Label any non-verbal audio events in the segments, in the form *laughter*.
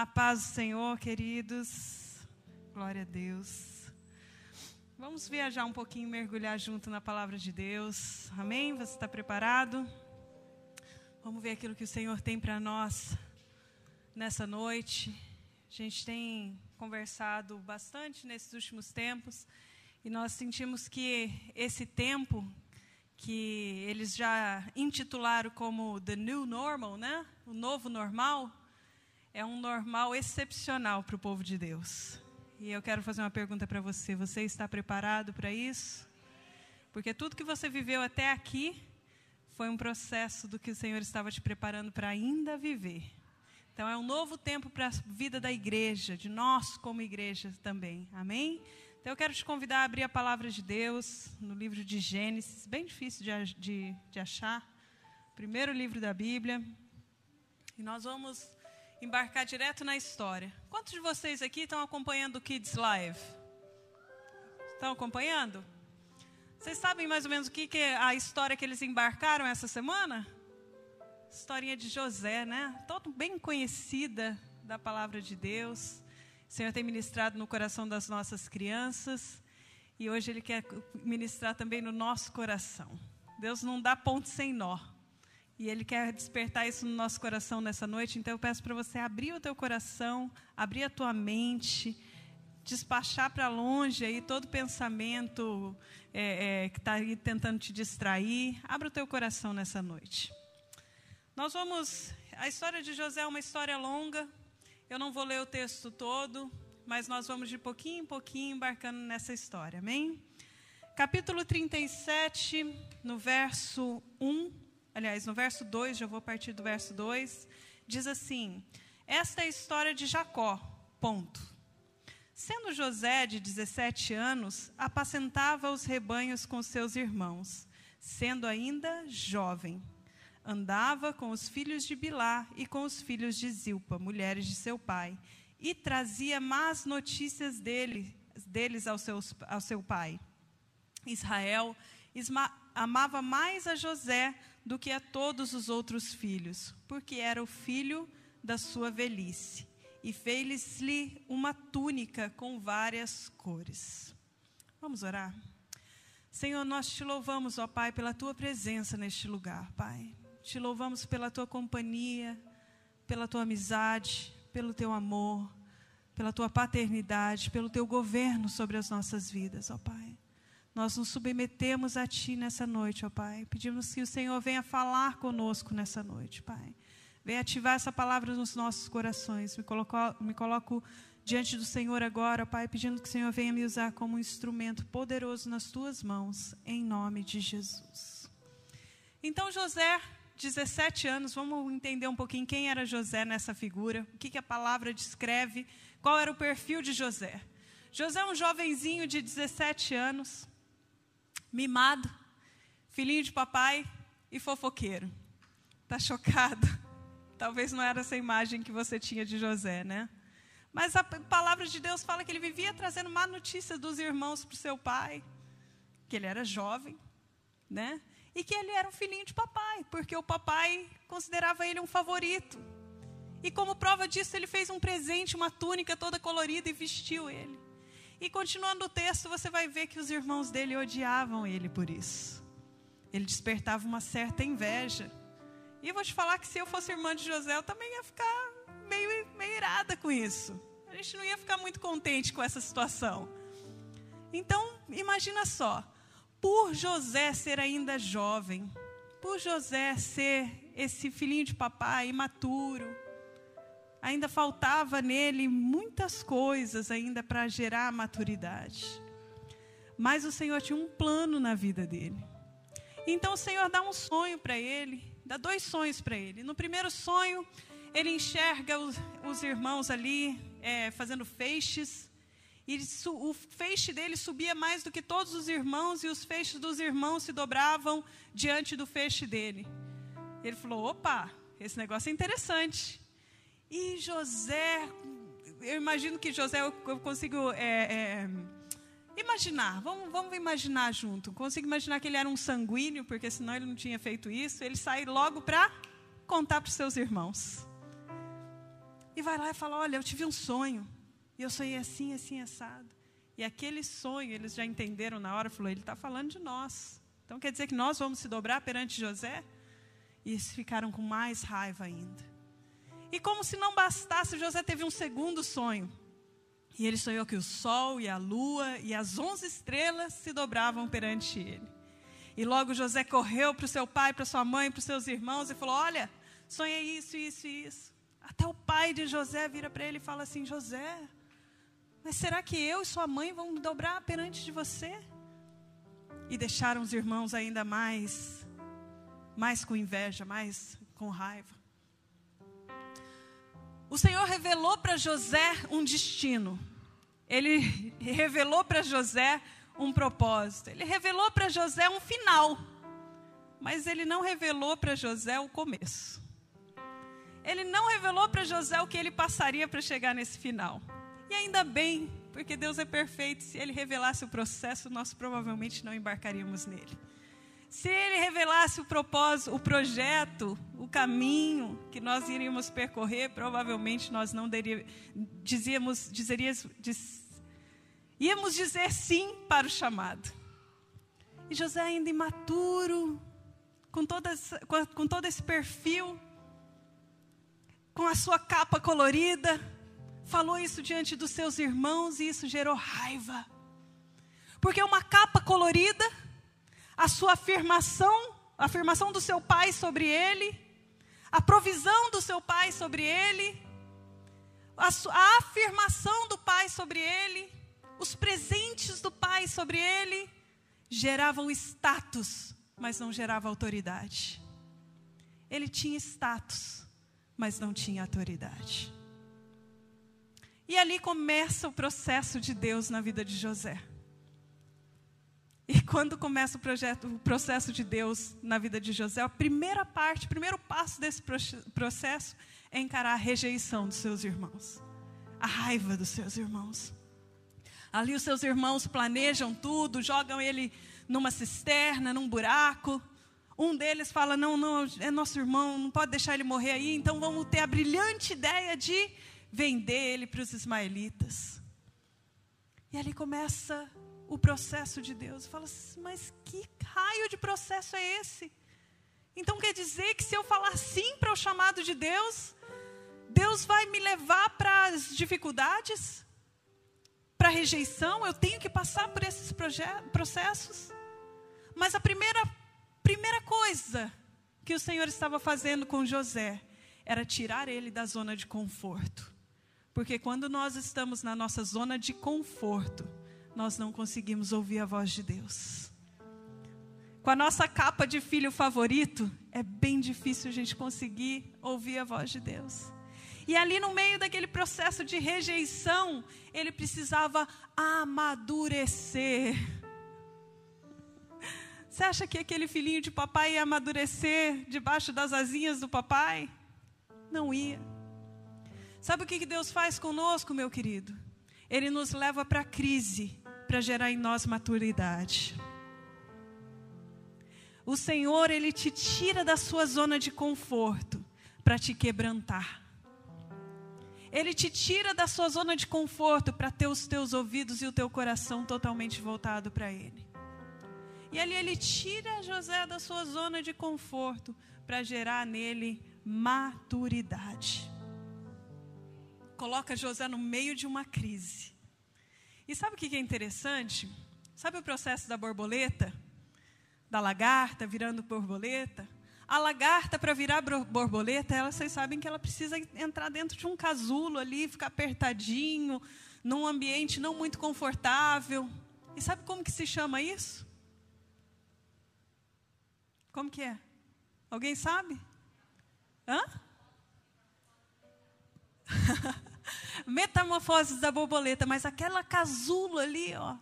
A paz do Senhor, queridos. Glória a Deus. Vamos viajar um pouquinho, mergulhar junto na palavra de Deus. Amém? Você está preparado? Vamos ver aquilo que o Senhor tem para nós nessa noite. A gente tem conversado bastante nesses últimos tempos e nós sentimos que esse tempo que eles já intitularam como The New Normal, né? O novo normal é um normal excepcional para o povo de Deus. E eu quero fazer uma pergunta para você: você está preparado para isso? Porque tudo que você viveu até aqui foi um processo do que o Senhor estava te preparando para ainda viver. Então é um novo tempo para a vida da igreja, de nós como igreja também. Amém? Então eu quero te convidar a abrir a palavra de Deus no livro de Gênesis, bem difícil de, de, de achar. Primeiro livro da Bíblia. E nós vamos embarcar direto na história. Quantos de vocês aqui estão acompanhando o Kids Live? Estão acompanhando? Vocês sabem mais ou menos o que, que é a história que eles embarcaram essa semana? Historinha de José, né? Todo bem conhecida da palavra de Deus. O Senhor tem ministrado no coração das nossas crianças e hoje Ele quer ministrar também no nosso coração. Deus não dá ponto sem nó. E Ele quer despertar isso no nosso coração nessa noite. Então eu peço para você abrir o teu coração, abrir a tua mente, despachar para longe aí todo pensamento é, é, que está aí tentando te distrair. Abra o teu coração nessa noite. Nós vamos. A história de José é uma história longa. Eu não vou ler o texto todo, mas nós vamos de pouquinho em pouquinho embarcando nessa história. Amém? Capítulo 37, no verso 1 aliás, no verso 2, já vou partir do verso 2, diz assim: Esta é a história de Jacó. Ponto. Sendo José de 17 anos, apacentava os rebanhos com seus irmãos, sendo ainda jovem. Andava com os filhos de Bilá e com os filhos de Zilpa, mulheres de seu pai, e trazia más notícias dele, deles ao, seus, ao seu pai. Israel amava mais a José do que a todos os outros filhos, porque era o filho da sua velhice. E fez-lhe uma túnica com várias cores. Vamos orar? Senhor, nós te louvamos, ó Pai, pela tua presença neste lugar, Pai. Te louvamos pela tua companhia, pela tua amizade, pelo teu amor, pela tua paternidade, pelo teu governo sobre as nossas vidas, ó Pai. Nós nos submetemos a Ti nessa noite, ó Pai. Pedimos que o Senhor venha falar conosco nessa noite, Pai. Venha ativar essa palavra nos nossos corações. Me coloco, me coloco diante do Senhor agora, Pai, pedindo que o Senhor venha me usar como um instrumento poderoso nas Tuas mãos, em nome de Jesus. Então, José, 17 anos, vamos entender um pouquinho quem era José nessa figura, o que, que a palavra descreve, qual era o perfil de José. José é um jovenzinho de 17 anos, mimado, filhinho de papai e fofoqueiro. Está chocado? Talvez não era essa imagem que você tinha de José, né? Mas a palavra de Deus fala que ele vivia trazendo má notícia dos irmãos para o seu pai, que ele era jovem, né? E que ele era um filhinho de papai, porque o papai considerava ele um favorito. E como prova disso, ele fez um presente, uma túnica toda colorida e vestiu ele. E continuando o texto, você vai ver que os irmãos dele odiavam ele por isso. Ele despertava uma certa inveja. E eu vou te falar que se eu fosse irmã de José, eu também ia ficar meio, meio irada com isso. A gente não ia ficar muito contente com essa situação. Então, imagina só, por José ser ainda jovem, por José ser esse filhinho de papai imaturo, ainda faltava nele muitas coisas ainda para gerar maturidade. Mas o Senhor tinha um plano na vida dele. Então o Senhor dá um sonho para ele, dá dois sonhos para ele. No primeiro sonho, ele enxerga os, os irmãos ali é, fazendo feixes. E o feixe dele subia mais do que todos os irmãos, e os feixes dos irmãos se dobravam diante do feixe dele. Ele falou: opa, esse negócio é interessante. E José, eu imagino que José, eu, consigo é, é, imaginar, vamos, vamos imaginar junto. Consigo imaginar que ele era um sanguíneo, porque senão ele não tinha feito isso. Ele sai logo para contar para os seus irmãos. E vai lá e fala: Olha, eu tive um sonho. E eu sonhei assim, assim, assado. E aquele sonho, eles já entenderam na hora, falou: Ele está falando de nós. Então quer dizer que nós vamos se dobrar perante José? E eles ficaram com mais raiva ainda. E como se não bastasse, José teve um segundo sonho. E ele sonhou que o sol e a lua e as onze estrelas se dobravam perante ele. E logo José correu para o seu pai, para sua mãe, para os seus irmãos e falou: Olha, sonhei isso, isso e isso. Até o pai de José vira para ele e fala assim: José, mas será que eu e sua mãe vão dobrar perante de você? E deixaram os irmãos ainda mais, mais com inveja, mais com raiva. O Senhor revelou para José um destino. Ele *laughs* revelou para José um propósito. Ele revelou para José um final. Mas ele não revelou para José o começo. Ele não revelou para José o que ele passaria para chegar nesse final. E ainda bem, porque Deus é perfeito. Se ele revelasse o processo, nós provavelmente não embarcaríamos nele. Se ele revelasse o propósito, o projeto, o caminho que nós iríamos percorrer, provavelmente nós não deríamos, dizíamos, dizeríamos, diz, íamos dizer sim para o chamado. E José ainda imaturo, com, todas, com, com todo esse perfil, com a sua capa colorida, falou isso diante dos seus irmãos e isso gerou raiva. Porque uma capa colorida a sua afirmação, a afirmação do seu pai sobre ele, a provisão do seu pai sobre ele, a, a afirmação do pai sobre ele, os presentes do pai sobre ele, geravam status, mas não gerava autoridade. Ele tinha status, mas não tinha autoridade. E ali começa o processo de Deus na vida de José. E quando começa o, projeto, o processo de Deus na vida de José, a primeira parte, o primeiro passo desse processo é encarar a rejeição dos seus irmãos, a raiva dos seus irmãos. Ali os seus irmãos planejam tudo, jogam ele numa cisterna, num buraco. Um deles fala: Não, não, é nosso irmão, não pode deixar ele morrer aí, então vamos ter a brilhante ideia de vender ele para os ismaelitas. E ali começa o processo de Deus. Fala assim, mas que raio de processo é esse? Então quer dizer que se eu falar sim para o chamado de Deus, Deus vai me levar para as dificuldades, para a rejeição, eu tenho que passar por esses processos. Mas a primeira, primeira coisa que o Senhor estava fazendo com José era tirar ele da zona de conforto. Porque quando nós estamos na nossa zona de conforto, nós não conseguimos ouvir a voz de Deus. Com a nossa capa de filho favorito, é bem difícil a gente conseguir ouvir a voz de Deus. E ali no meio daquele processo de rejeição, ele precisava amadurecer. Você acha que aquele filhinho de papai ia amadurecer debaixo das asinhas do papai? Não ia. Sabe o que Deus faz conosco, meu querido? Ele nos leva para a crise para gerar em nós maturidade. O Senhor, Ele te tira da sua zona de conforto para te quebrantar. Ele te tira da sua zona de conforto para ter os teus ouvidos e o teu coração totalmente voltado para Ele. E ali ele tira José da sua zona de conforto para gerar nele maturidade. Coloca José no meio de uma crise. E sabe o que é interessante? Sabe o processo da borboleta? Da lagarta virando borboleta? A lagarta, para virar borboleta, ela, vocês sabem que ela precisa entrar dentro de um casulo ali, ficar apertadinho, num ambiente não muito confortável. E sabe como que se chama isso? Como que é? Alguém sabe? Hã? *laughs* Metamorfoses da borboleta, mas aquela casulo ali, ó,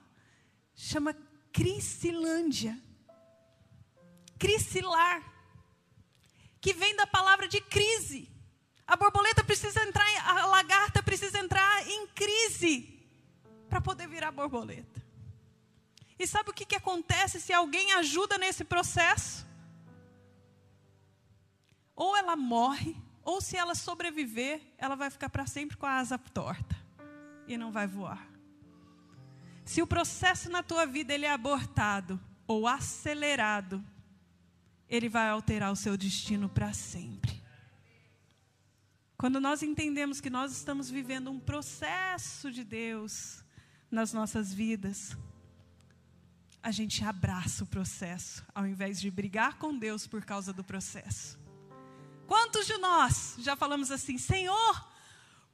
chama Crisilândia. Crisilar, que vem da palavra de crise. A borboleta precisa entrar, a lagarta precisa entrar em crise para poder virar borboleta. E sabe o que, que acontece se alguém ajuda nesse processo? Ou ela morre, ou se ela sobreviver, ela vai ficar para sempre com a asa torta e não vai voar. Se o processo na tua vida ele é abortado ou acelerado, ele vai alterar o seu destino para sempre. Quando nós entendemos que nós estamos vivendo um processo de Deus nas nossas vidas, a gente abraça o processo, ao invés de brigar com Deus por causa do processo. Quantos de nós já falamos assim, Senhor,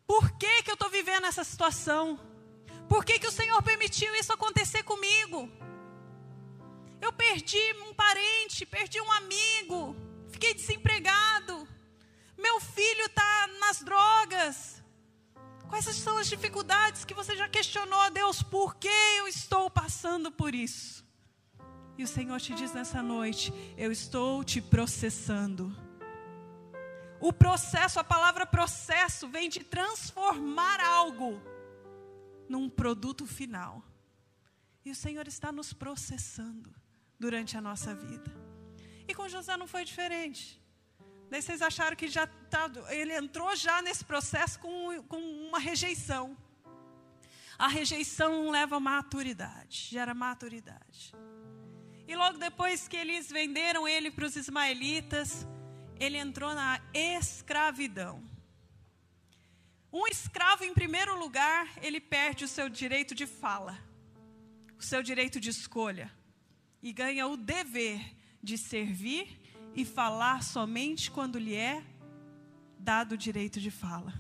por que, que eu estou vivendo essa situação? Por que, que o Senhor permitiu isso acontecer comigo? Eu perdi um parente, perdi um amigo, fiquei desempregado, meu filho está nas drogas. Quais são as dificuldades que você já questionou a Deus? Por que eu estou passando por isso? E o Senhor te diz nessa noite: Eu estou te processando. O processo, a palavra processo, vem de transformar algo num produto final. E o Senhor está nos processando durante a nossa vida. E com José não foi diferente. Daí vocês acharam que já tá, ele entrou já nesse processo com, com uma rejeição. A rejeição leva maturidade, gera maturidade. E logo depois que eles venderam ele para os ismaelitas, ele entrou na escravidão. Um escravo, em primeiro lugar, ele perde o seu direito de fala, o seu direito de escolha, e ganha o dever de servir e falar somente quando lhe é dado o direito de fala.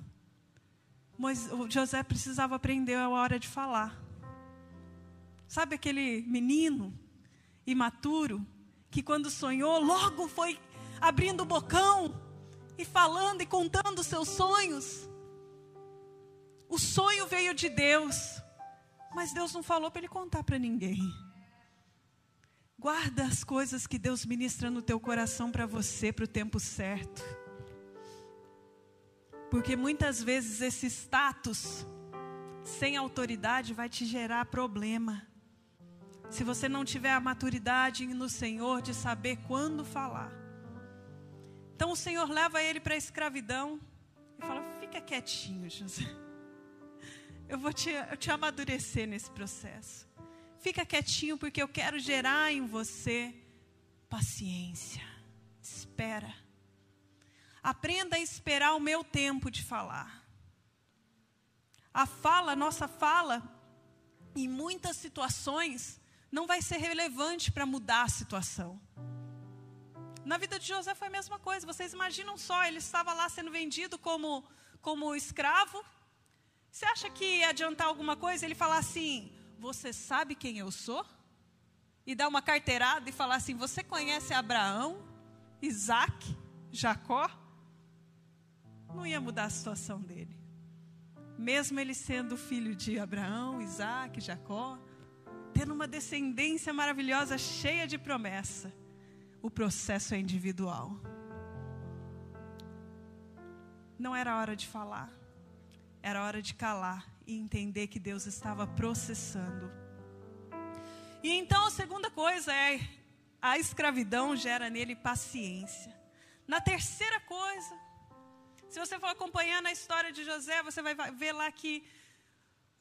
Mas José precisava aprender a hora de falar. Sabe aquele menino imaturo que quando sonhou logo foi abrindo o bocão e falando e contando os seus sonhos. O sonho veio de Deus, mas Deus não falou para ele contar para ninguém. Guarda as coisas que Deus ministra no teu coração para você, para o tempo certo. Porque muitas vezes esse status sem autoridade vai te gerar problema. Se você não tiver a maturidade no Senhor de saber quando falar. Então o Senhor leva ele para a escravidão e fala: fica quietinho, José. Eu vou te, eu te amadurecer nesse processo. Fica quietinho, porque eu quero gerar em você paciência. Espera. Aprenda a esperar o meu tempo de falar. A fala, a nossa fala, em muitas situações, não vai ser relevante para mudar a situação. Na vida de José foi a mesma coisa. Vocês imaginam só, ele estava lá sendo vendido como, como escravo. Você acha que ia adiantar alguma coisa ele falar assim: Você sabe quem eu sou? E dar uma carteirada e falar assim: Você conhece Abraão, Isaac, Jacó? Não ia mudar a situação dele. Mesmo ele sendo filho de Abraão, Isaac, Jacó, tendo uma descendência maravilhosa, cheia de promessa o processo é individual. Não era hora de falar, era hora de calar e entender que Deus estava processando. E então a segunda coisa é a escravidão gera nele paciência. Na terceira coisa, se você for acompanhando a história de José, você vai ver lá que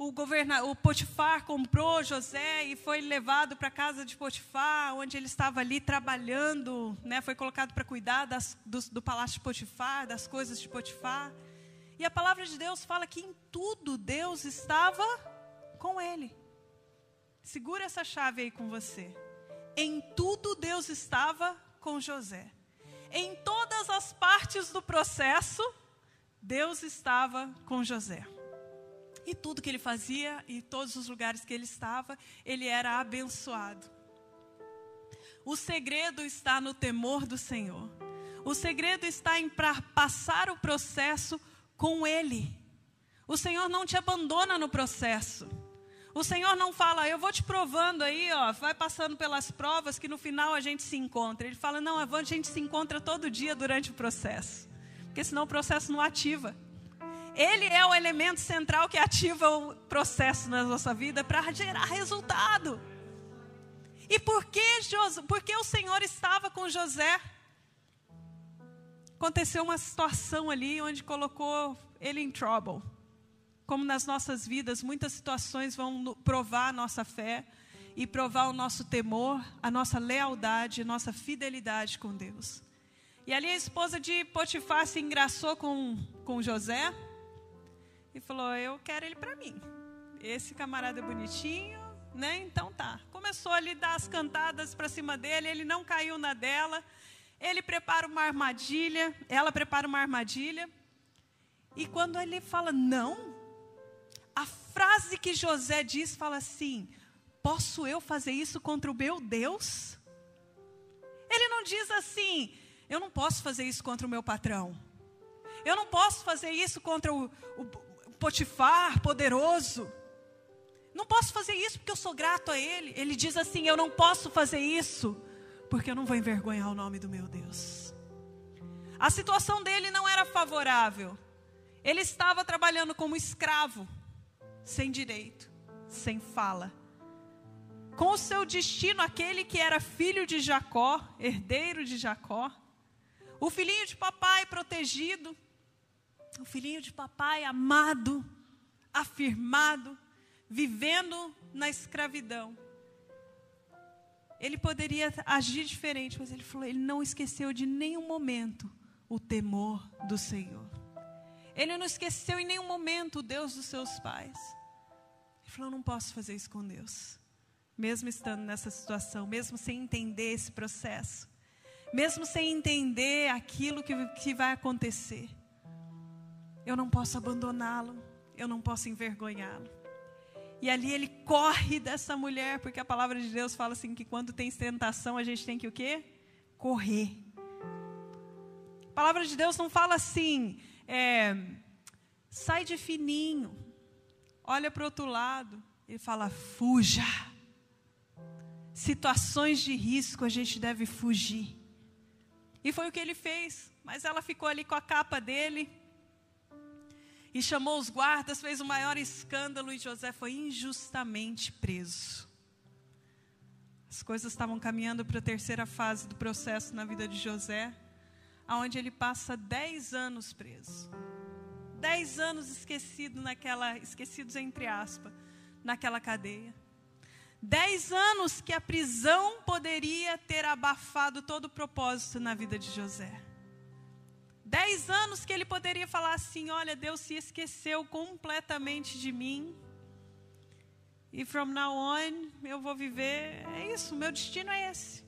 o, governa, o Potifar comprou José e foi levado para a casa de Potifar, onde ele estava ali trabalhando, né, foi colocado para cuidar das, do, do palácio de Potifar, das coisas de Potifar. E a palavra de Deus fala que em tudo Deus estava com ele. Segura essa chave aí com você. Em tudo Deus estava com José. Em todas as partes do processo, Deus estava com José. E tudo que ele fazia, e todos os lugares que ele estava, ele era abençoado. O segredo está no temor do Senhor. O segredo está em passar o processo com Ele. O Senhor não te abandona no processo. O Senhor não fala, eu vou te provando aí, ó, vai passando pelas provas que no final a gente se encontra. Ele fala, não, a gente se encontra todo dia durante o processo. Porque senão o processo não ativa. Ele é o elemento central que ativa o processo na nossa vida para gerar resultado. E por que, por que o Senhor estava com José? aconteceu uma situação ali onde colocou ele em trouble. Como nas nossas vidas, muitas situações vão provar a nossa fé e provar o nosso temor, a nossa lealdade, a nossa fidelidade com Deus. E ali a esposa de Potifar se engraçou com, com José e falou: Eu quero ele para mim. Esse camarada é bonitinho, né? Então tá. Começou a dar as cantadas para cima dele, ele não caiu na dela. Ele prepara uma armadilha, ela prepara uma armadilha. E quando ele fala não, a frase que José diz fala assim: Posso eu fazer isso contra o meu Deus? Ele não diz assim: Eu não posso fazer isso contra o meu patrão. Eu não posso fazer isso contra o, o Potifar poderoso. Não posso fazer isso porque eu sou grato a ele. Ele diz assim: Eu não posso fazer isso porque eu não vou envergonhar o nome do meu Deus. A situação dele não era favorável. Ele estava trabalhando como escravo, sem direito, sem fala com o seu destino, aquele que era filho de Jacó, herdeiro de Jacó, o filhinho de papai protegido, o filhinho de papai amado, afirmado, vivendo na escravidão. Ele poderia agir diferente, mas ele falou, ele não esqueceu de nenhum momento o temor do Senhor. Ele não esqueceu em nenhum momento o Deus dos seus pais. Ele falou, não posso fazer isso com Deus mesmo estando nessa situação, mesmo sem entender esse processo, mesmo sem entender aquilo que, que vai acontecer. Eu não posso abandoná-lo, eu não posso envergonhá-lo. E ali ele corre dessa mulher, porque a palavra de Deus fala assim que quando tem tentação a gente tem que o quê? Correr. A palavra de Deus não fala assim, é, sai de fininho, olha para o outro lado. Ele fala, fuja situações de risco a gente deve fugir. E foi o que ele fez. Mas ela ficou ali com a capa dele e chamou os guardas, fez o maior escândalo e José foi injustamente preso. As coisas estavam caminhando para a terceira fase do processo na vida de José, aonde ele passa dez anos preso. Dez anos esquecido naquela, esquecidos entre aspas, naquela cadeia. Dez anos que a prisão poderia ter abafado todo o propósito na vida de José. Dez anos que ele poderia falar assim: olha, Deus se esqueceu completamente de mim. E from now on eu vou viver. É isso, meu destino é esse.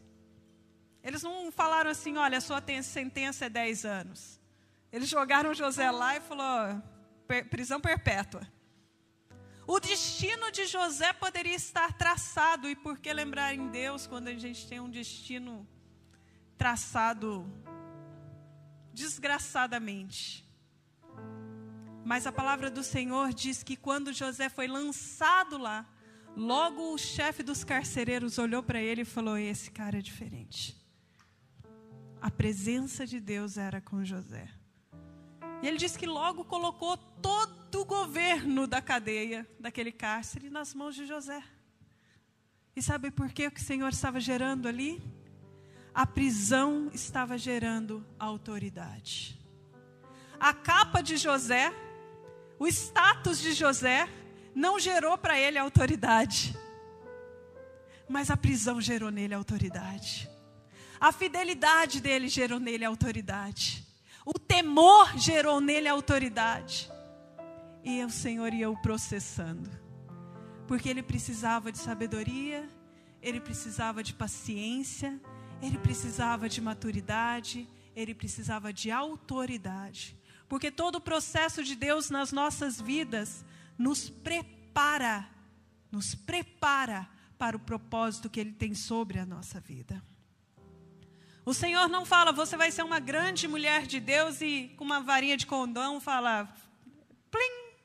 Eles não falaram assim: olha, a sua sentença é dez anos. Eles jogaram José lá e falou: prisão perpétua. O destino de José poderia estar traçado, e por que lembrar em Deus quando a gente tem um destino traçado desgraçadamente? Mas a palavra do Senhor diz que quando José foi lançado lá, logo o chefe dos carcereiros olhou para ele e falou: Esse cara é diferente. A presença de Deus era com José. E ele disse que logo colocou todo do governo da cadeia, daquele cárcere, nas mãos de José. E sabe por o que o Senhor estava gerando ali? A prisão estava gerando autoridade. A capa de José, o status de José, não gerou para ele autoridade, mas a prisão gerou nele autoridade. A fidelidade dele gerou nele autoridade. O temor gerou nele autoridade e o Senhor ia o processando. Porque ele precisava de sabedoria, ele precisava de paciência, ele precisava de maturidade, ele precisava de autoridade. Porque todo o processo de Deus nas nossas vidas nos prepara, nos prepara para o propósito que Ele tem sobre a nossa vida. O Senhor não fala, você vai ser uma grande mulher de Deus e com uma varinha de condão fala, plim,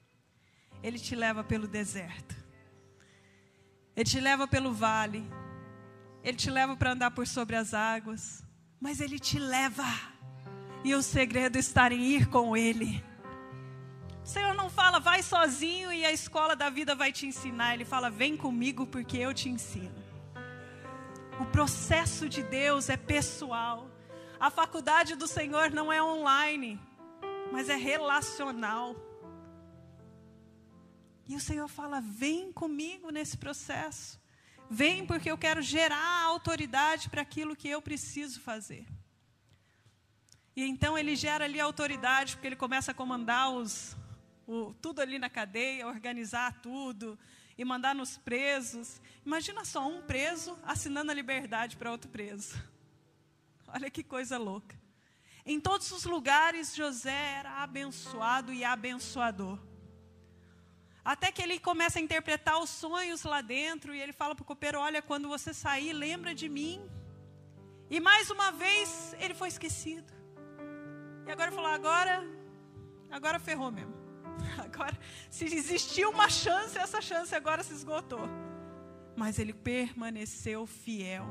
ele te leva pelo deserto. Ele te leva pelo vale. Ele te leva para andar por sobre as águas. Mas ele te leva. E o segredo está em ir com ele. O Senhor não fala, vai sozinho e a escola da vida vai te ensinar. Ele fala, vem comigo porque eu te ensino. O processo de Deus é pessoal. A faculdade do Senhor não é online, mas é relacional. E o Senhor fala: vem comigo nesse processo. Vem porque eu quero gerar autoridade para aquilo que eu preciso fazer. E então ele gera ali autoridade, porque ele começa a comandar os, o, tudo ali na cadeia, organizar tudo e mandar nos presos. Imagina só um preso assinando a liberdade para outro preso. *laughs* Olha que coisa louca. Em todos os lugares, José era abençoado e abençoador. Até que ele começa a interpretar os sonhos lá dentro e ele fala para o copeiro: Olha, quando você sair, lembra de mim. E mais uma vez ele foi esquecido. E agora falou: Agora, agora ferrou mesmo. *laughs* Agora, se existiu uma chance, essa chance agora se esgotou. Mas ele permaneceu fiel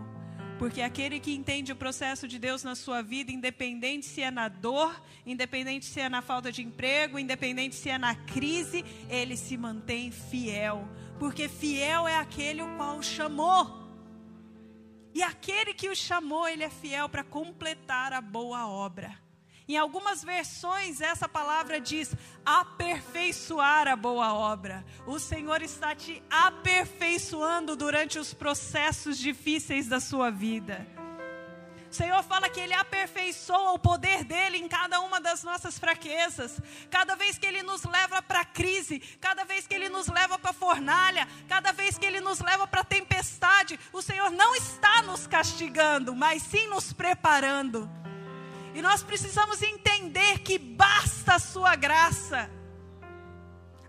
porque aquele que entende o processo de Deus na sua vida, independente se é na dor, independente se é na falta de emprego, independente se é na crise, ele se mantém fiel. Porque fiel é aquele o qual o chamou. E aquele que o chamou, ele é fiel para completar a boa obra. Em algumas versões, essa palavra diz aperfeiçoar a boa obra. O Senhor está te aperfeiçoando durante os processos difíceis da sua vida. O Senhor fala que Ele aperfeiçoa o poder dele em cada uma das nossas fraquezas. Cada vez que Ele nos leva para a crise, cada vez que Ele nos leva para a fornalha, cada vez que Ele nos leva para a tempestade, o Senhor não está nos castigando, mas sim nos preparando. E nós precisamos entender que basta a sua graça.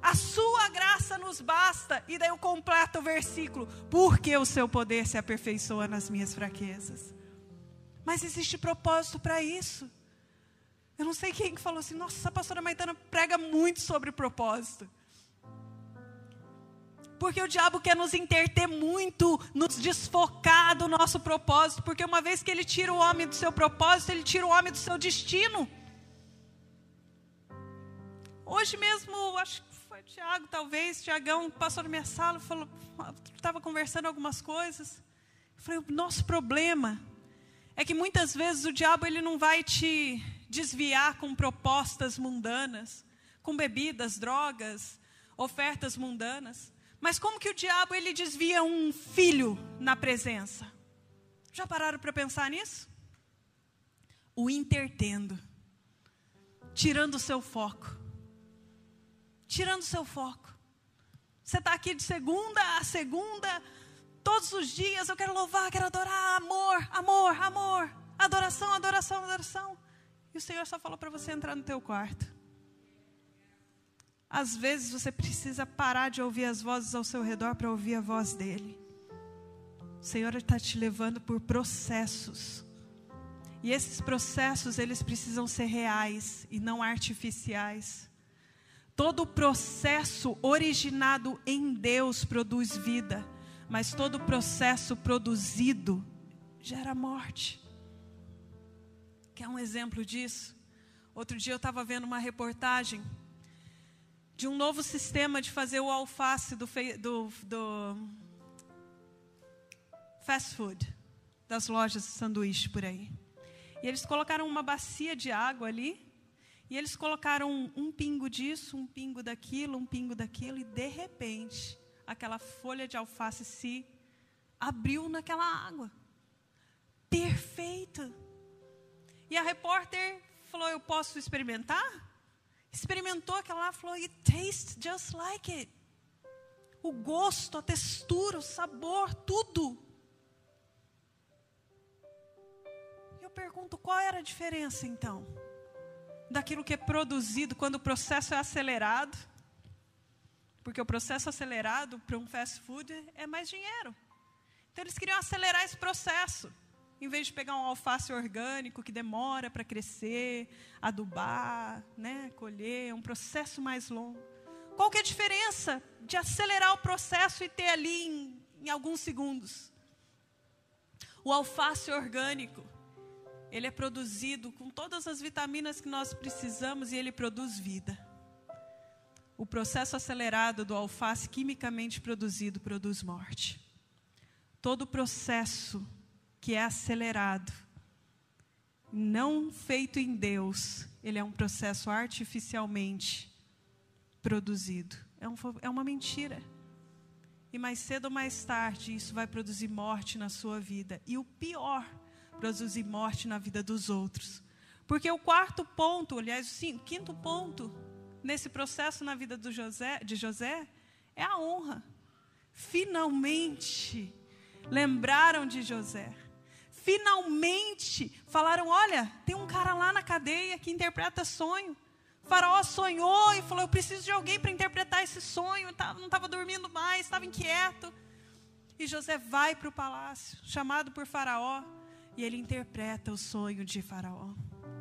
A sua graça nos basta. E daí eu completo o versículo. Porque o seu poder se aperfeiçoa nas minhas fraquezas. Mas existe propósito para isso. Eu não sei quem que falou assim, nossa, essa pastora Maitana prega muito sobre propósito. Porque o diabo quer nos interter muito, nos desfocar do nosso propósito. Porque uma vez que ele tira o homem do seu propósito, ele tira o homem do seu destino. Hoje mesmo, acho que foi o Tiago, talvez, Tiagão passou na minha sala, falou, estava conversando algumas coisas. Eu falei, o nosso problema é que muitas vezes o diabo ele não vai te desviar com propostas mundanas, com bebidas, drogas, ofertas mundanas. Mas como que o diabo ele desvia um filho na presença? Já pararam para pensar nisso? O intertendo, tirando o seu foco, tirando o seu foco. Você está aqui de segunda a segunda, todos os dias. Eu quero louvar, quero adorar, amor, amor, amor, adoração, adoração, adoração. E o Senhor só falou para você entrar no teu quarto. Às vezes você precisa parar de ouvir as vozes ao seu redor para ouvir a voz dele. O Senhor está te levando por processos. E esses processos, eles precisam ser reais e não artificiais. Todo processo originado em Deus produz vida, mas todo processo produzido gera morte. Quer um exemplo disso? Outro dia eu estava vendo uma reportagem de um novo sistema de fazer o alface do, do, do fast food, das lojas de sanduíche por aí. E eles colocaram uma bacia de água ali, e eles colocaram um pingo disso, um pingo daquilo, um pingo daquilo, e de repente, aquela folha de alface se abriu naquela água. Perfeita. E a repórter falou: Eu posso experimentar? Experimentou aquela e falou: It tastes just like it. O gosto, a textura, o sabor, tudo. Eu pergunto: qual era a diferença então? Daquilo que é produzido quando o processo é acelerado? Porque o processo acelerado para um fast food é mais dinheiro. Então eles queriam acelerar esse processo em vez de pegar um alface orgânico que demora para crescer, adubar, né, colher, é um processo mais longo. Qual que é a diferença de acelerar o processo e ter ali em, em alguns segundos? O alface orgânico, ele é produzido com todas as vitaminas que nós precisamos e ele produz vida. O processo acelerado do alface quimicamente produzido produz morte. Todo o processo que é acelerado, não feito em Deus, ele é um processo artificialmente produzido. É, um, é uma mentira. E mais cedo ou mais tarde, isso vai produzir morte na sua vida. E o pior, produzir morte na vida dos outros. Porque o quarto ponto, aliás, o quinto ponto nesse processo na vida José, de José é a honra. Finalmente lembraram de José. Finalmente falaram: olha, tem um cara lá na cadeia que interpreta sonho. O faraó sonhou e falou: Eu preciso de alguém para interpretar esse sonho. Não estava dormindo mais, estava inquieto. E José vai para o palácio, chamado por Faraó, e ele interpreta o sonho de Faraó.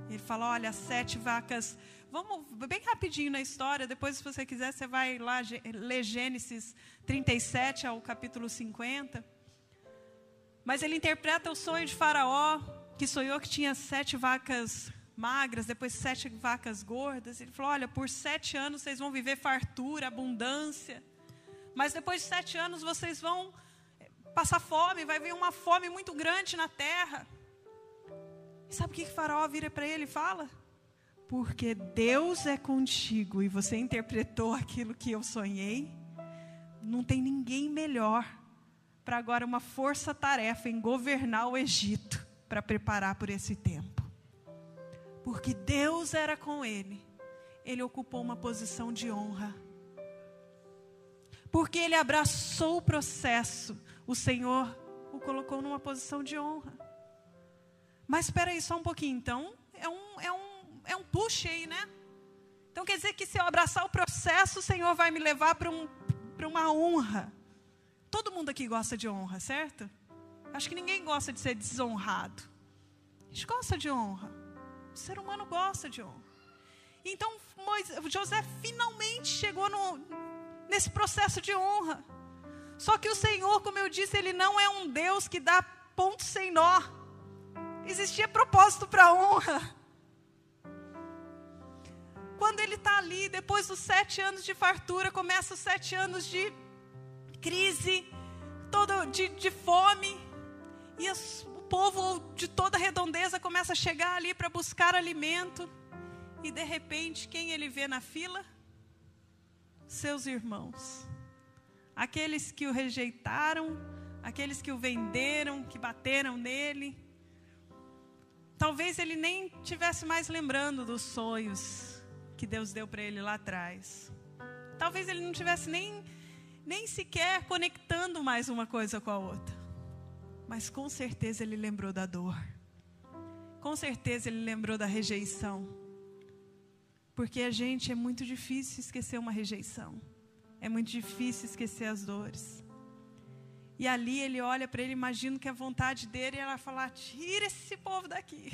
Ele fala: Olha, sete vacas. Vamos bem rapidinho na história, depois, se você quiser, você vai lá ler Gênesis 37 ao capítulo 50. Mas ele interpreta o sonho de Faraó, que sonhou que tinha sete vacas magras, depois sete vacas gordas. Ele falou: Olha, por sete anos vocês vão viver fartura, abundância. Mas depois de sete anos vocês vão eh, passar fome, vai vir uma fome muito grande na terra. E sabe o que, que Faraó vira para ele e fala? Porque Deus é contigo e você interpretou aquilo que eu sonhei, não tem ninguém melhor para agora uma força-tarefa em governar o Egito para preparar por esse tempo. Porque Deus era com ele, ele ocupou uma posição de honra. Porque ele abraçou o processo, o Senhor o colocou numa posição de honra. Mas espera aí só um pouquinho, então, é um, é um, é um push aí, né? Então quer dizer que se eu abraçar o processo, o Senhor vai me levar para um, uma honra. Todo mundo aqui gosta de honra, certo? Acho que ninguém gosta de ser desonrado. A gente gosta de honra. O ser humano gosta de honra. Então, Moisés, José finalmente chegou no, nesse processo de honra. Só que o Senhor, como eu disse, Ele não é um Deus que dá ponto sem nó. Existia propósito para honra. Quando ele está ali, depois dos sete anos de fartura, começa os sete anos de crise, todo de, de fome. E o povo de toda redondeza começa a chegar ali para buscar alimento. E de repente, quem ele vê na fila? Seus irmãos. Aqueles que o rejeitaram, aqueles que o venderam, que bateram nele. Talvez ele nem tivesse mais lembrando dos sonhos que Deus deu para ele lá atrás. Talvez ele não tivesse nem nem sequer conectando mais uma coisa com a outra. Mas com certeza ele lembrou da dor. Com certeza ele lembrou da rejeição. Porque a gente é muito difícil esquecer uma rejeição. É muito difícil esquecer as dores. E ali ele olha para ele, imagino que a vontade dele era falar: tira esse povo daqui.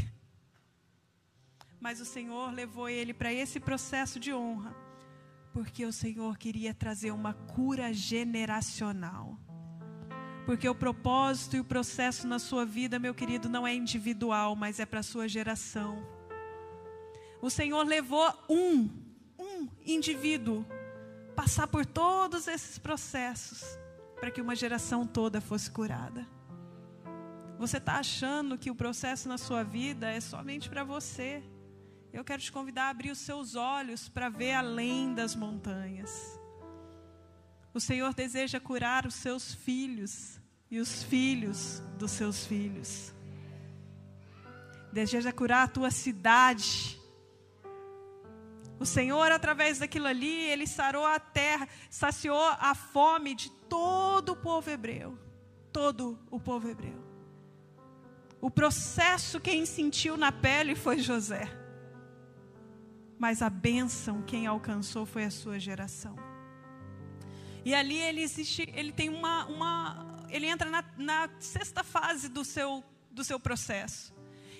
Mas o Senhor levou ele para esse processo de honra porque o Senhor queria trazer uma cura generacional. Porque o propósito e o processo na sua vida, meu querido, não é individual, mas é para a sua geração. O Senhor levou um, um indivíduo, passar por todos esses processos, para que uma geração toda fosse curada. Você está achando que o processo na sua vida é somente para você eu quero te convidar a abrir os seus olhos para ver além das montanhas. O Senhor deseja curar os seus filhos e os filhos dos seus filhos. Deseja curar a tua cidade. O Senhor, através daquilo ali, Ele sarou a terra, saciou a fome de todo o povo hebreu. Todo o povo hebreu. O processo quem sentiu na pele foi José mas a bênção quem alcançou foi a sua geração. E ali ele existe, ele tem uma, uma ele entra na, na sexta fase do seu, do seu processo.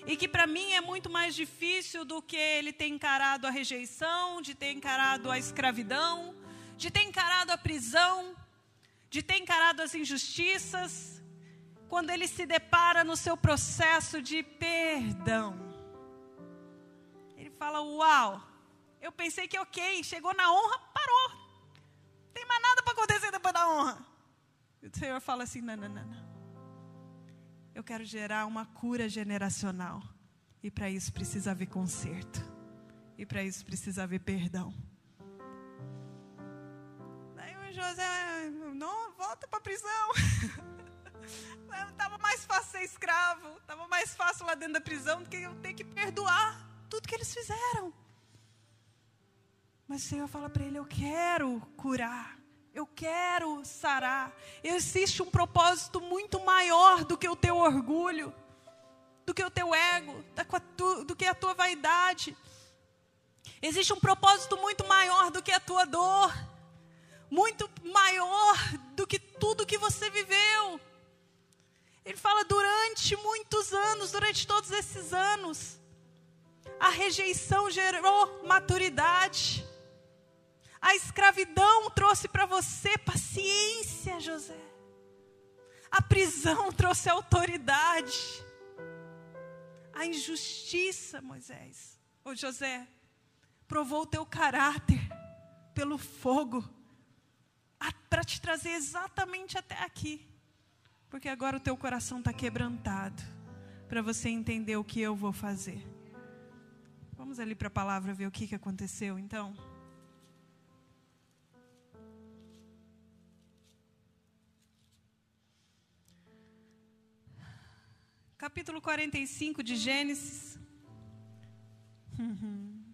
E que para mim é muito mais difícil do que ele ter encarado a rejeição, de ter encarado a escravidão, de ter encarado a prisão, de ter encarado as injustiças, quando ele se depara no seu processo de perdão fala: Uau, eu pensei que ok, chegou na honra, parou. Não tem mais nada para acontecer depois da honra. E o Senhor fala assim: Não, não, não, não. Eu quero gerar uma cura generacional. E para isso precisa haver conserto. E para isso precisa haver perdão. Daí o José, não, volta para a prisão. *laughs* Estava mais fácil ser escravo, estava mais fácil lá dentro da prisão do que eu ter que perdoar tudo que eles fizeram. Mas o Senhor fala para ele: Eu quero curar, eu quero sarar. Existe um propósito muito maior do que o teu orgulho, do que o teu ego, do que a tua vaidade. Existe um propósito muito maior do que a tua dor, muito maior do que tudo que você viveu. Ele fala durante muitos anos, durante todos esses anos, a rejeição gerou maturidade. A escravidão trouxe para você paciência, José. A prisão *laughs* trouxe autoridade. A injustiça, Moisés, ou José, provou o teu caráter pelo fogo para te trazer exatamente até aqui. Porque agora o teu coração está quebrantado para você entender o que eu vou fazer. Vamos ali para a palavra ver o que, que aconteceu então. Capítulo 45 de Gênesis. *laughs*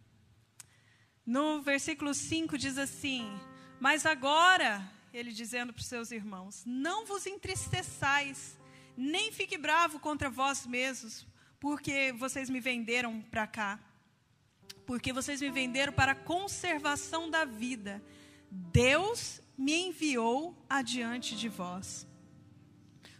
No versículo 5 diz assim: Mas agora, ele dizendo para os seus irmãos: Não vos entristeçais, nem fique bravo contra vós mesmos, porque vocês me venderam para cá. Porque vocês me venderam para a conservação da vida. Deus me enviou adiante de vós.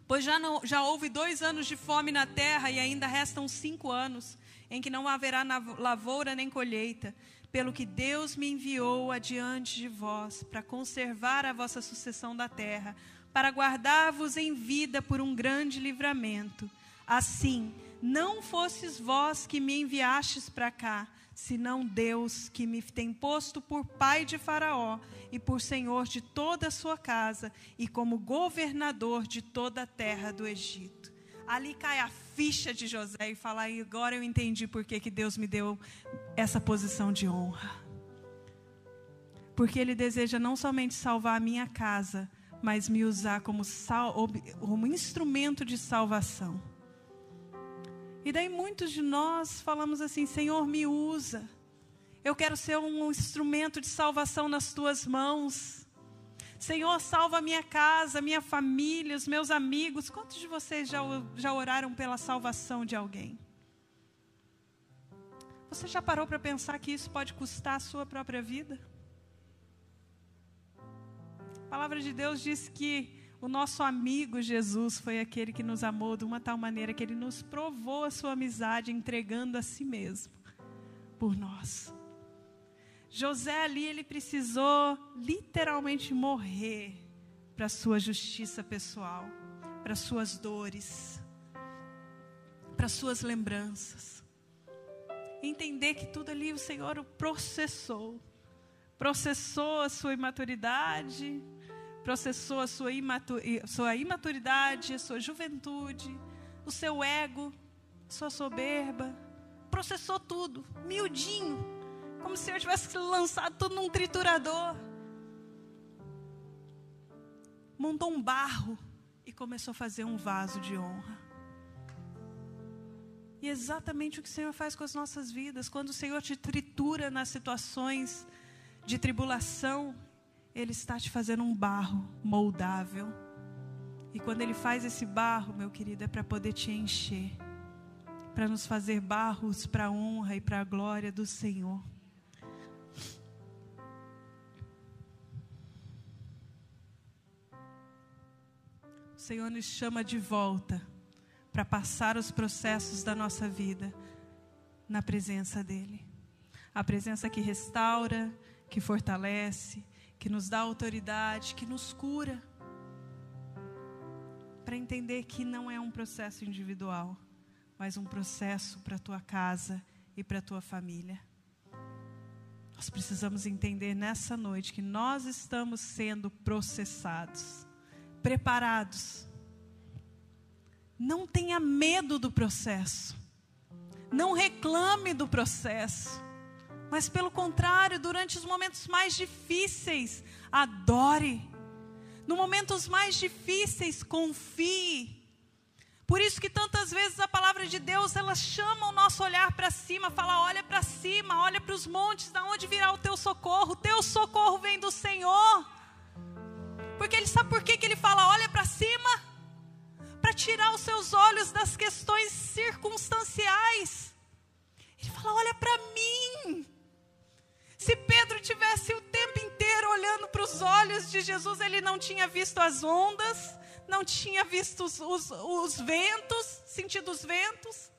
Pois já, não, já houve dois anos de fome na terra e ainda restam cinco anos em que não haverá lavoura nem colheita. Pelo que Deus me enviou adiante de vós para conservar a vossa sucessão da terra, para guardar-vos em vida por um grande livramento. Assim, não fosses vós que me enviastes para cá, senão Deus que me tem posto por pai de Faraó e por senhor de toda a sua casa e como governador de toda a terra do Egito. Ali cai a ficha de José e fala: agora eu entendi por que, que Deus me deu essa posição de honra. Porque Ele deseja não somente salvar a minha casa, mas me usar como, sal, como instrumento de salvação. E daí muitos de nós falamos assim: Senhor, me usa. Eu quero ser um instrumento de salvação nas tuas mãos. Senhor, salva minha casa, minha família, os meus amigos. Quantos de vocês já, já oraram pela salvação de alguém? Você já parou para pensar que isso pode custar a sua própria vida? A palavra de Deus diz que o nosso amigo Jesus foi aquele que nos amou de uma tal maneira que ele nos provou a sua amizade entregando a si mesmo por nós. José ali ele precisou literalmente morrer para sua justiça pessoal, para suas dores, para suas lembranças. Entender que tudo ali o Senhor o processou. Processou a sua imaturidade, processou a sua, sua imaturidade, a sua juventude, o seu ego, sua soberba, processou tudo, miudinho, como se eu tivesse lançado tudo num triturador. Montou um barro e começou a fazer um vaso de honra. E exatamente o que o Senhor faz com as nossas vidas, quando o Senhor te tritura nas situações de tribulação, ele está te fazendo um barro moldável. E quando Ele faz esse barro, meu querido, é para poder te encher, para nos fazer barros para a honra e para a glória do Senhor. O Senhor nos chama de volta para passar os processos da nossa vida na presença dEle. A presença que restaura, que fortalece, que nos dá autoridade, que nos cura. Para entender que não é um processo individual, mas um processo para a tua casa e para a tua família. Nós precisamos entender nessa noite que nós estamos sendo processados, preparados. Não tenha medo do processo. Não reclame do processo, mas pelo contrário, durante os momentos mais difíceis, adore. Nos momentos mais difíceis, confie. Por isso que tantas vezes a palavra de Deus, ela chama o nosso olhar para cima, fala: olha para cima, olha para os montes, da onde virá o teu socorro? O teu socorro vem do Senhor. Porque ele sabe por que, que ele fala: olha para cima? Para tirar os seus olhos das questões circunstanciais. Ele fala: olha para mim. Se Pedro tivesse o tempo inteiro olhando para os olhos de Jesus, ele não tinha visto as ondas, não tinha visto os, os, os ventos, sentido os ventos.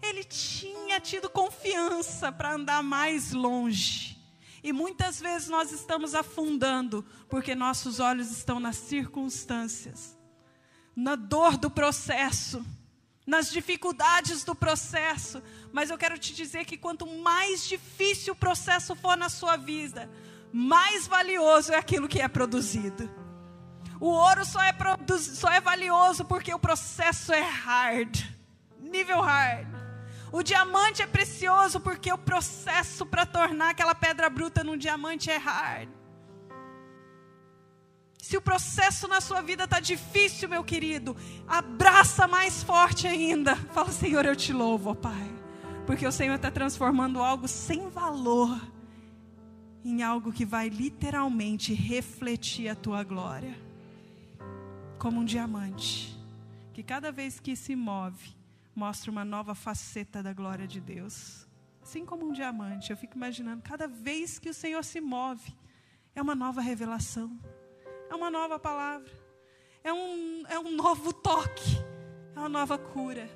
Ele tinha tido confiança para andar mais longe. E muitas vezes nós estamos afundando porque nossos olhos estão nas circunstâncias, na dor do processo, nas dificuldades do processo. Mas eu quero te dizer que quanto mais difícil o processo for na sua vida, mais valioso é aquilo que é produzido. O ouro só é, só é valioso porque o processo é hard, nível hard. O diamante é precioso porque o processo para tornar aquela pedra bruta num diamante é hard. Se o processo na sua vida está difícil, meu querido, abraça mais forte ainda. *laughs* Fala, Senhor, eu te louvo, ó Pai. Porque o Senhor está transformando algo sem valor em algo que vai literalmente refletir a tua glória como um diamante, que cada vez que se move, mostra uma nova faceta da glória de Deus. Assim como um diamante, eu fico imaginando, cada vez que o Senhor se move, é uma nova revelação, é uma nova palavra, é um, é um novo toque, é uma nova cura.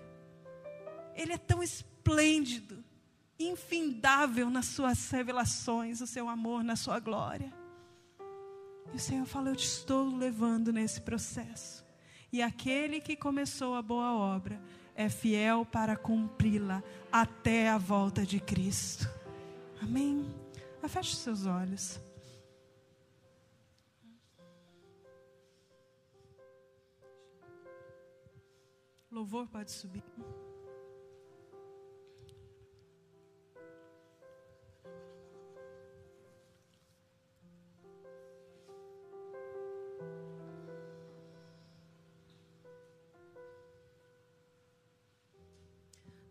Ele é tão esplêndido, infindável nas suas revelações, o seu amor, na sua glória. E o Senhor fala: Eu te estou levando nesse processo. E aquele que começou a boa obra é fiel para cumpri-la até a volta de Cristo. Amém? Feche seus olhos. Louvor pode subir.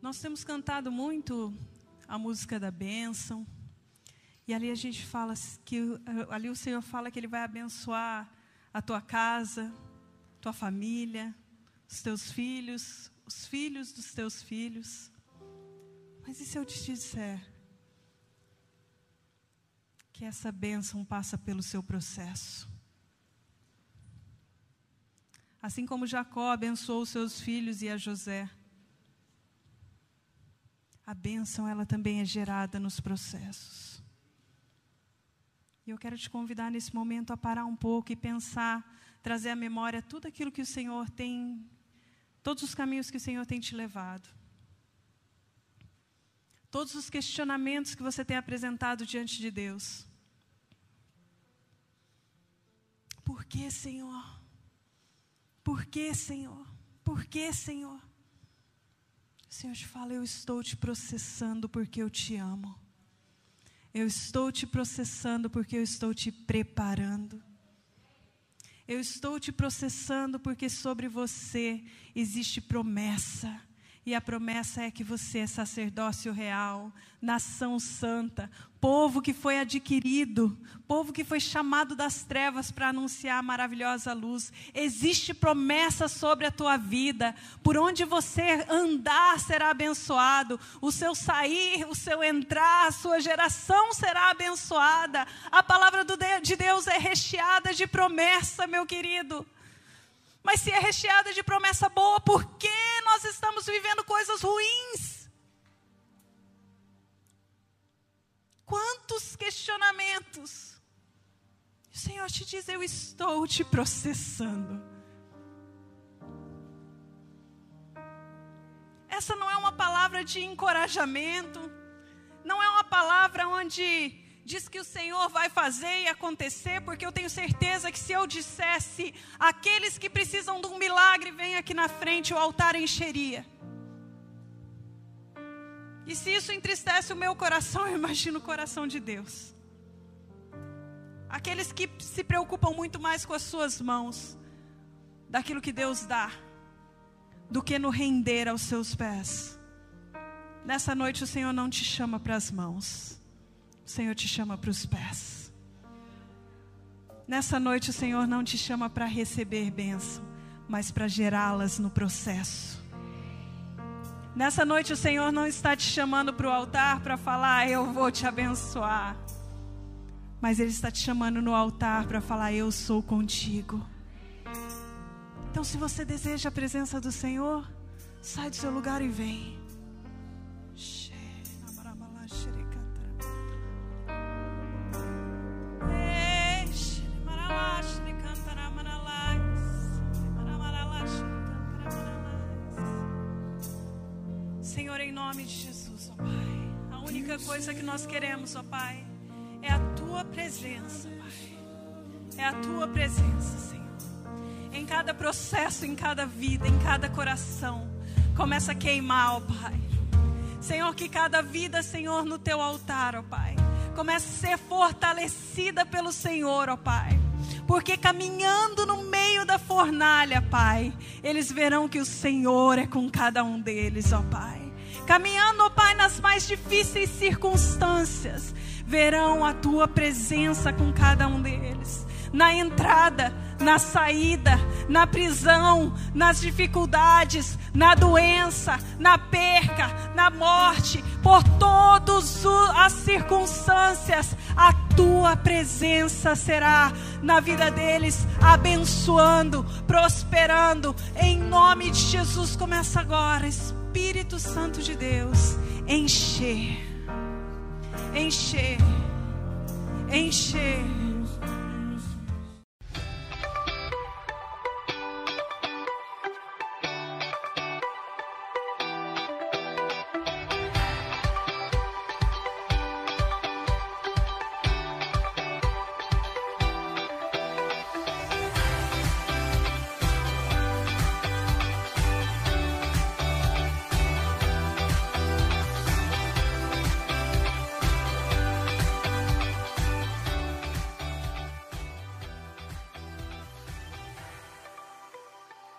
Nós temos cantado muito a música da bênção. E ali a gente fala que ali o Senhor fala que ele vai abençoar a tua casa, tua família, os teus filhos, os filhos dos teus filhos. Mas e se eu te disser que essa bênção passa pelo seu processo? Assim como Jacó abençoou os seus filhos e a José, a bênção ela também é gerada nos processos. E eu quero te convidar nesse momento a parar um pouco e pensar, trazer à memória tudo aquilo que o Senhor tem, todos os caminhos que o Senhor tem te levado. Todos os questionamentos que você tem apresentado diante de Deus. Por que, Senhor? Por que, Senhor? Por que, Senhor? O Senhor te fala: Eu estou te processando porque eu te amo. Eu estou te processando porque eu estou te preparando. Eu estou te processando porque sobre você existe promessa. E a promessa é que você é sacerdócio real, nação santa, povo que foi adquirido, povo que foi chamado das trevas para anunciar a maravilhosa luz. Existe promessa sobre a tua vida. Por onde você andar será abençoado. O seu sair, o seu entrar, a sua geração será abençoada. A palavra de Deus é recheada de promessa, meu querido. Mas se é recheada de promessa boa, por que nós estamos vivendo coisas ruins? Quantos questionamentos? O Senhor te diz: Eu estou te processando. Essa não é uma palavra de encorajamento, não é uma palavra onde diz que o Senhor vai fazer e acontecer, porque eu tenho certeza que se eu dissesse, aqueles que precisam de um milagre, vem aqui na frente, o altar encheria. E se isso entristece o meu coração, eu imagino o coração de Deus. Aqueles que se preocupam muito mais com as suas mãos, daquilo que Deus dá, do que no render aos seus pés. Nessa noite o Senhor não te chama para as mãos, o Senhor te chama para os pés. Nessa noite o Senhor não te chama para receber bênção, mas para gerá-las no processo. Nessa noite o Senhor não está te chamando para o altar para falar, eu vou te abençoar. Mas Ele está te chamando no altar para falar, eu sou contigo. Então, se você deseja a presença do Senhor, sai do seu lugar e vem. Única coisa que nós queremos, ó Pai, é a tua presença, Pai. É a tua presença, Senhor. Em cada processo, em cada vida, em cada coração, começa a queimar, ó Pai. Senhor, que cada vida, Senhor, no teu altar, ó Pai, comece a ser fortalecida pelo Senhor, ó Pai. Porque caminhando no meio da fornalha, Pai, eles verão que o Senhor é com cada um deles, ó Pai caminhando, ó Pai, nas mais difíceis circunstâncias, verão a tua presença com cada um deles. Na entrada, na saída, na prisão, nas dificuldades, na doença, na perca, na morte, por todas as circunstâncias, a tua presença será na vida deles, abençoando, prosperando. Em nome de Jesus, começa agora, Espírito Espírito Santo de Deus encher, encher, encher